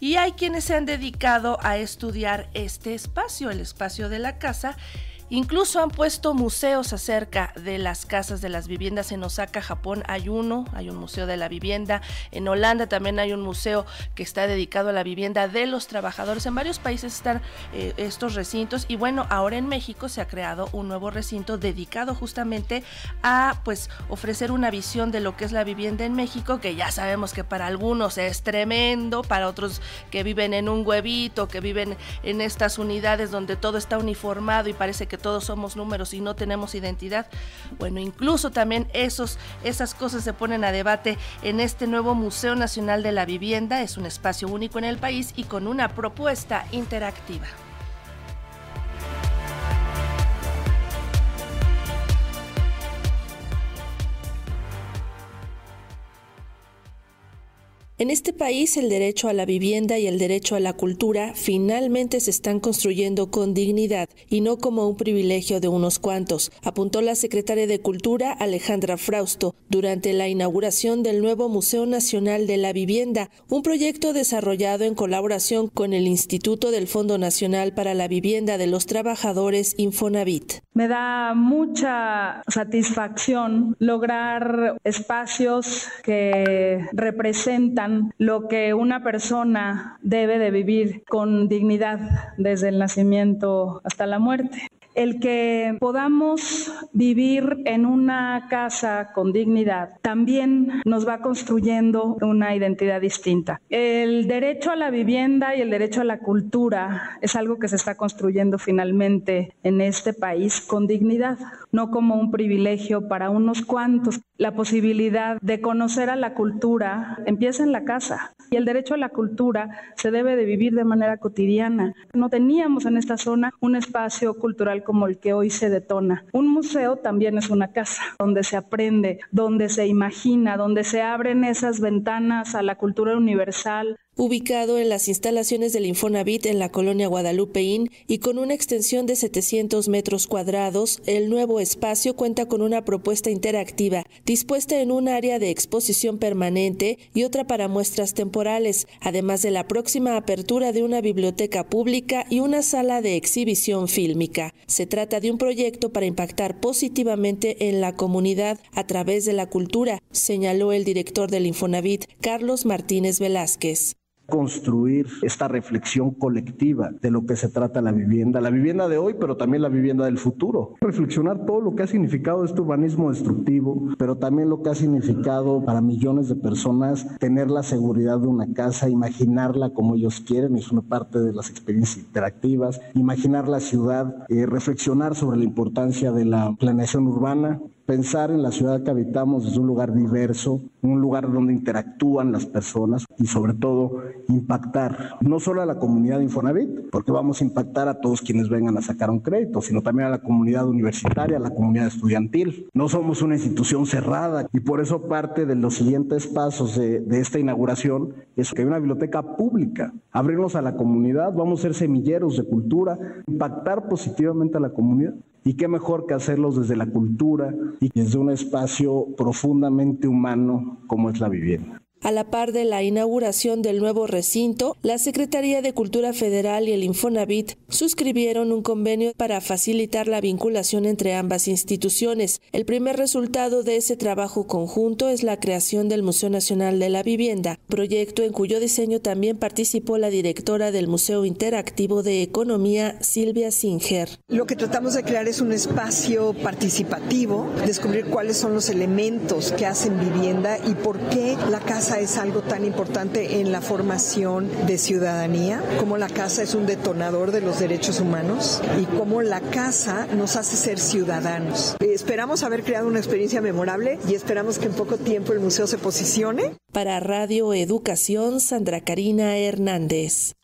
y hay quienes se han dedicado a estudiar este espacio, el espacio de la casa, Incluso han puesto museos acerca de las casas de las viviendas. En Osaka, Japón, hay uno, hay un museo de la vivienda. En Holanda también hay un museo que está dedicado a la vivienda de los trabajadores. En varios países están eh, estos recintos. Y bueno, ahora en México se ha creado un nuevo recinto dedicado justamente a pues ofrecer una visión de lo que es la vivienda en México, que ya sabemos que para algunos es tremendo, para otros que viven en un huevito, que viven en estas unidades donde todo está uniformado y parece que todos somos números y no tenemos identidad. Bueno, incluso también esos, esas cosas se ponen a debate en este nuevo Museo Nacional de la Vivienda. Es un espacio único en el país y con una propuesta interactiva. En este país el derecho a la vivienda y el derecho a la cultura finalmente se están construyendo con dignidad y no como un privilegio de unos cuantos, apuntó la secretaria de Cultura Alejandra Frausto durante la inauguración del nuevo Museo Nacional de la Vivienda, un proyecto desarrollado en colaboración con el Instituto del Fondo Nacional para la Vivienda de los Trabajadores Infonavit. Me da mucha satisfacción lograr espacios que representan lo que una persona debe de vivir con dignidad desde el nacimiento hasta la muerte el que podamos vivir en una casa con dignidad también nos va construyendo una identidad distinta. El derecho a la vivienda y el derecho a la cultura es algo que se está construyendo finalmente en este país con dignidad, no como un privilegio para unos cuantos. La posibilidad de conocer a la cultura empieza en la casa y el derecho a la cultura se debe de vivir de manera cotidiana. No teníamos en esta zona un espacio cultural como el que hoy se detona. Un museo también es una casa donde se aprende, donde se imagina, donde se abren esas ventanas a la cultura universal, ubicado en las instalaciones del Infonavit en la colonia Guadalupeín y con una extensión de 700 metros cuadrados, el nuevo espacio cuenta con una propuesta interactiva dispuesta en un área de exposición permanente y otra para muestras temporales, además de la próxima apertura de una biblioteca pública y una sala de exhibición fílmica. Se trata de un proyecto para impactar positivamente en la comunidad a través de la cultura, señaló el director del Infonavit, Carlos Martínez Velázquez construir esta reflexión colectiva de lo que se trata la vivienda, la vivienda de hoy, pero también la vivienda del futuro. Reflexionar todo lo que ha significado este urbanismo destructivo, pero también lo que ha significado para millones de personas tener la seguridad de una casa, imaginarla como ellos quieren, es una parte de las experiencias interactivas, imaginar la ciudad, eh, reflexionar sobre la importancia de la planeación urbana, pensar en la ciudad que habitamos desde un lugar diverso, un lugar donde interactúan las personas y sobre todo impactar no solo a la comunidad de Infonavit, porque vamos a impactar a todos quienes vengan a sacar un crédito, sino también a la comunidad universitaria, a la comunidad estudiantil. No somos una institución cerrada y por eso parte de los siguientes pasos de, de esta inauguración es que hay una biblioteca pública, abrirnos a la comunidad, vamos a ser semilleros de cultura, impactar positivamente a la comunidad. Y qué mejor que hacerlos desde la cultura y desde un espacio profundamente humano como es la vivienda. A la par de la inauguración del nuevo recinto, la Secretaría de Cultura Federal y el Infonavit suscribieron un convenio para facilitar la vinculación entre ambas instituciones. El primer resultado de ese trabajo conjunto es la creación del Museo Nacional de la Vivienda, proyecto en cuyo diseño también participó la directora del Museo Interactivo de Economía, Silvia Singer. Lo que tratamos de crear es un espacio participativo, descubrir cuáles son los elementos que hacen vivienda y por qué la es algo tan importante en la formación de ciudadanía, como la casa es un detonador de los derechos humanos y cómo la casa nos hace ser ciudadanos. Esperamos haber creado una experiencia memorable y esperamos que en poco tiempo el museo se posicione. Para Radio Educación, Sandra Karina Hernández.